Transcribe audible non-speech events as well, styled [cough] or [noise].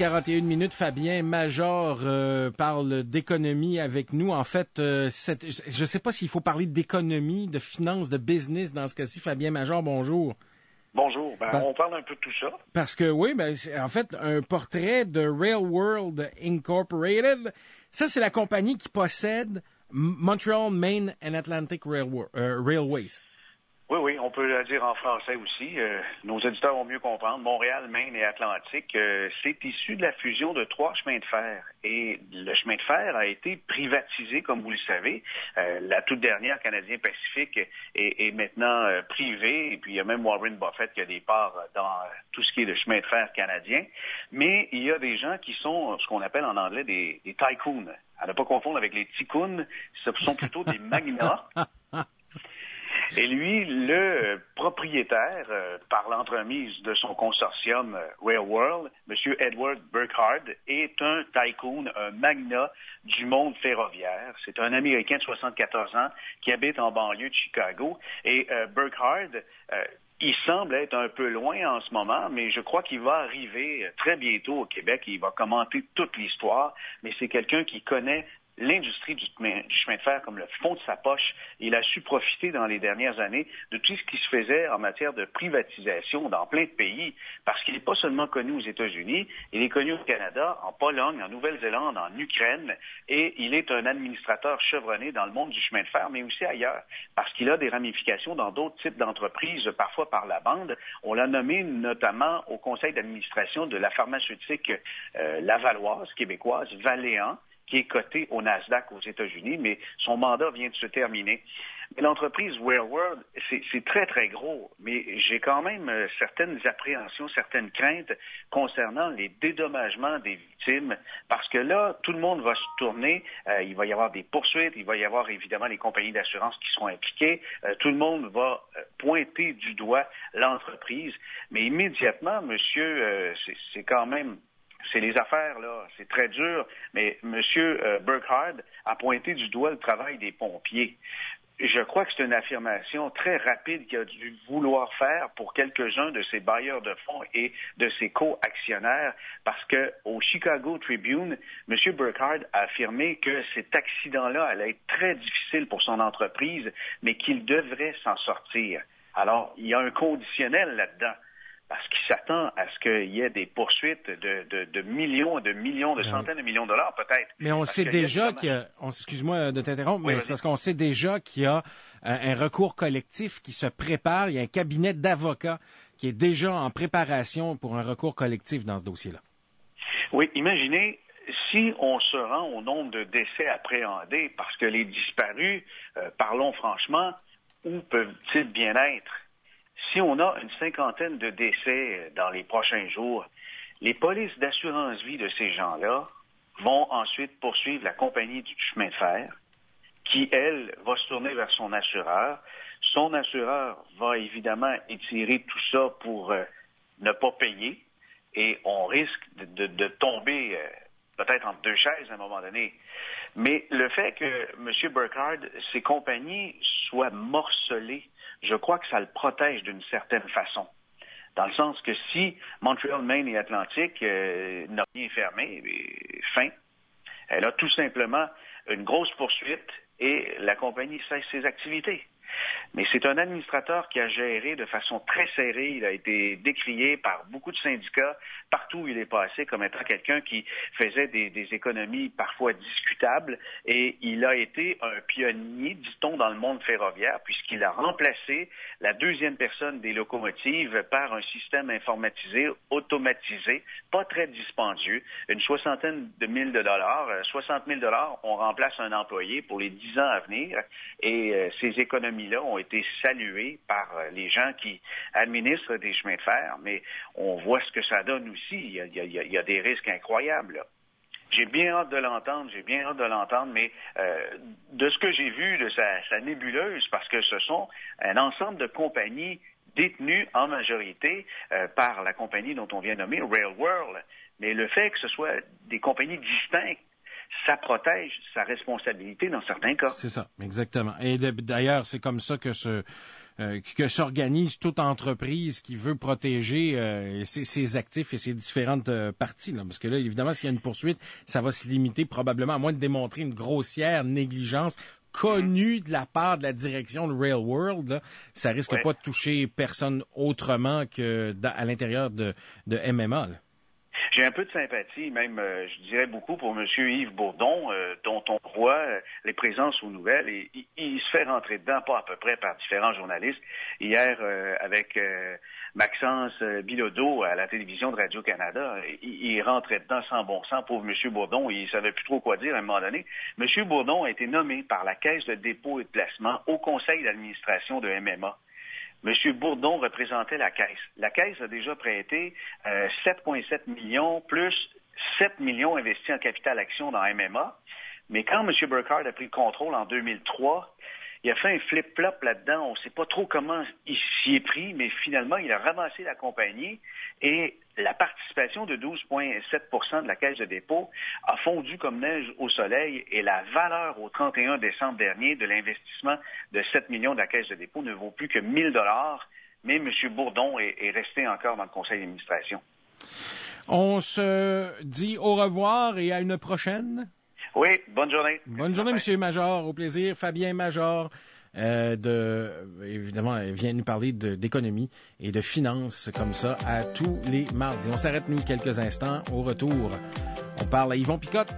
41 minutes, Fabien Major euh, parle d'économie avec nous. En fait, euh, je ne sais pas s'il faut parler d'économie, de finance, de business dans ce cas-ci. Fabien Major, bonjour. Bonjour. Ben, on parle un peu de tout ça. Parce que oui, ben, en fait, un portrait de Rail World Incorporated, ça, c'est la compagnie qui possède Montreal, Maine and Atlantic euh, Railways. Oui, oui, on peut le dire en français aussi. Euh, nos éditeurs vont mieux comprendre. Montréal, Maine et Atlantique, euh, c'est issu de la fusion de trois chemins de fer. Et le chemin de fer a été privatisé, comme vous le savez. Euh, la toute dernière Canadien Pacifique est, maintenant privée. Et puis, il y a même Warren Buffett qui a des parts dans tout ce qui est le chemin de fer canadien. Mais il y a des gens qui sont ce qu'on appelle en anglais des, des tycoons. À ne pas confondre avec les tycoons, ce sont plutôt des [laughs] magnats. Et lui, le propriétaire, euh, par l'entremise de son consortium euh, Railworld, M. Edward Burkhardt, est un tycoon, un magnat du monde ferroviaire. C'est un Américain de 74 ans qui habite en banlieue de Chicago. Et euh, Burkhardt, il semble être un peu loin en ce moment, mais je crois qu'il va arriver très bientôt au Québec. Il va commenter toute l'histoire, mais c'est quelqu'un qui connaît l'industrie du, chemin de fer comme le fond de sa poche. Il a su profiter dans les dernières années de tout ce qui se faisait en matière de privatisation dans plein de pays, parce qu'il n'est pas seulement connu aux États-Unis, il est connu au Canada, en Pologne, en Nouvelle-Zélande, en Ukraine, et il est un administrateur chevronné dans le monde du chemin de fer, mais aussi ailleurs, parce qu'il a des ramifications dans d'autres types d'entreprises, parfois par la bande. On l'a nommé notamment au conseil d'administration de la pharmaceutique euh, lavalloise, québécoise, Valéant, qui est coté au Nasdaq aux États-Unis, mais son mandat vient de se terminer. Mais l'entreprise Railworld, c'est très, très gros, mais j'ai quand même euh, certaines appréhensions, certaines craintes concernant les dédommagements des victimes, parce que là, tout le monde va se tourner, euh, il va y avoir des poursuites, il va y avoir évidemment les compagnies d'assurance qui seront impliquées, euh, tout le monde va pointer du doigt l'entreprise, mais immédiatement, monsieur, c'est quand même c'est les affaires, là. C'est très dur. Mais M. Euh, Burkhardt a pointé du doigt le travail des pompiers. Je crois que c'est une affirmation très rapide qu'il a dû vouloir faire pour quelques-uns de ses bailleurs de fonds et de ses co-actionnaires, parce que au Chicago Tribune, M. Burkhardt a affirmé que cet accident-là allait être très difficile pour son entreprise, mais qu'il devrait s'en sortir. Alors, il y a un conditionnel là-dedans parce qu'il s'attend à ce qu'il y ait des poursuites de, de, millions et de millions, de centaines de millions de dollars peut-être. Mais on sait déjà qu'il y a, excuse-moi de t'interrompre, mais c'est parce qu'on sait déjà qu'il y a un, recours collectif qui se prépare, il y a un cabinet d'avocats qui est déjà en préparation pour un recours collectif dans ce dossier-là. Oui, imaginez si on se rend au nombre de décès appréhendés, parce que les disparus, euh, parlons franchement, où peuvent-ils bien être? Si on a une cinquantaine de décès dans les prochains jours, les polices d'assurance vie de ces gens-là vont ensuite poursuivre la compagnie du chemin de fer, qui, elle, va se tourner vers son assureur. Son assureur va évidemment étirer tout ça pour euh, ne pas payer et on risque de, tomber euh, peut-être entre deux chaises à un moment donné. Mais le fait que M. Burkhardt, ses compagnies soient morcelées je crois que ça le protège d'une certaine façon. Dans le sens que si Montréal, Maine et Atlantique euh, n'ont rien fermé, eh fin, elle a tout simplement une grosse poursuite et la compagnie cesse ses activités. Mais c'est un administrateur qui a géré de façon très serrée. Il a été décrié par beaucoup de syndicats partout où il est passé comme étant quelqu'un qui faisait des, économies parfois discutables. Et il a été un pionnier, dit-on, dans le monde ferroviaire, puisqu'il a remplacé la deuxième personne des locomotives par un système informatisé, automatisé, pas très dispendieux, une soixantaine de mille de dollars. 60 000 dollars, on remplace un employé pour les dix ans à venir. Et euh, ces économies là ont été salués par euh, les gens qui administrent des chemins de fer, mais on voit ce que ça donne aussi. Il y a, des risques incroyables. J'ai bien hâte de l'entendre, j'ai bien hâte de l'entendre, mais euh, de ce que j'ai vu de sa, nébuleuse, parce que ce sont un ensemble de compagnies détenues en majorité euh, par la compagnie dont on vient nommer Railworld, mais le fait que ce soit des compagnies distinctes ça protège sa responsabilité dans certains cas. C'est ça, exactement. Et d'ailleurs, c'est comme ça que ce, euh, que s'organise toute entreprise qui veut protéger euh, ses, actifs et ses différentes parties. Là. Parce que là, évidemment, s'il y a une poursuite, ça va se limiter probablement, à moins de démontrer une grossière négligence connue de la part de la direction de Rail World, ça risque pas de toucher personne autrement que à l'intérieur de, de MMA. J'ai un peu de sympathie, même, euh, je dirais beaucoup pour M. Yves Bourdon, euh, dont on voit euh, les présences aux nouvelles. Et, il, se fait rentrer dedans, pas à peu près par différents journalistes. Hier, avec Maxence Bilodeau à la télévision de Radio-Canada, il, il, rentrait dedans sans bon sens, pauvre M. Bourdon. Il savait plus trop quoi dire à un moment donné. M. Bourdon a été nommé par la Caisse de dépôt et de placement au conseil d'administration de MMA. M. Bourdon représentait la Caisse. La Caisse a déjà prêté 7,7 euh, millions plus 7 millions investis en capital action dans MMA. Mais quand M. Burkhardt a pris le contrôle en 2003, il a fait un flip-flop là-dedans. On ne sait pas trop comment il s'y est pris, mais finalement, il a ramassé la compagnie et la participation de 12,7% de la caisse de dépôt a fondu comme neige au soleil et la valeur au 31 décembre dernier de l'investissement de 7 millions de la caisse de dépôt ne vaut plus que 1000 dollars, mais M. Bourdon est, resté encore dans le conseil d'administration. On se dit au revoir et à une prochaine. Oui, bonne journée. Bonne journée, M. Major. Au plaisir. Fabien Major. Euh, de, évidemment, elle vient nous parler d'économie et de finances comme ça à tous les mardis. On s'arrête, nous, quelques instants. Au retour, on parle à Yvon Picotte.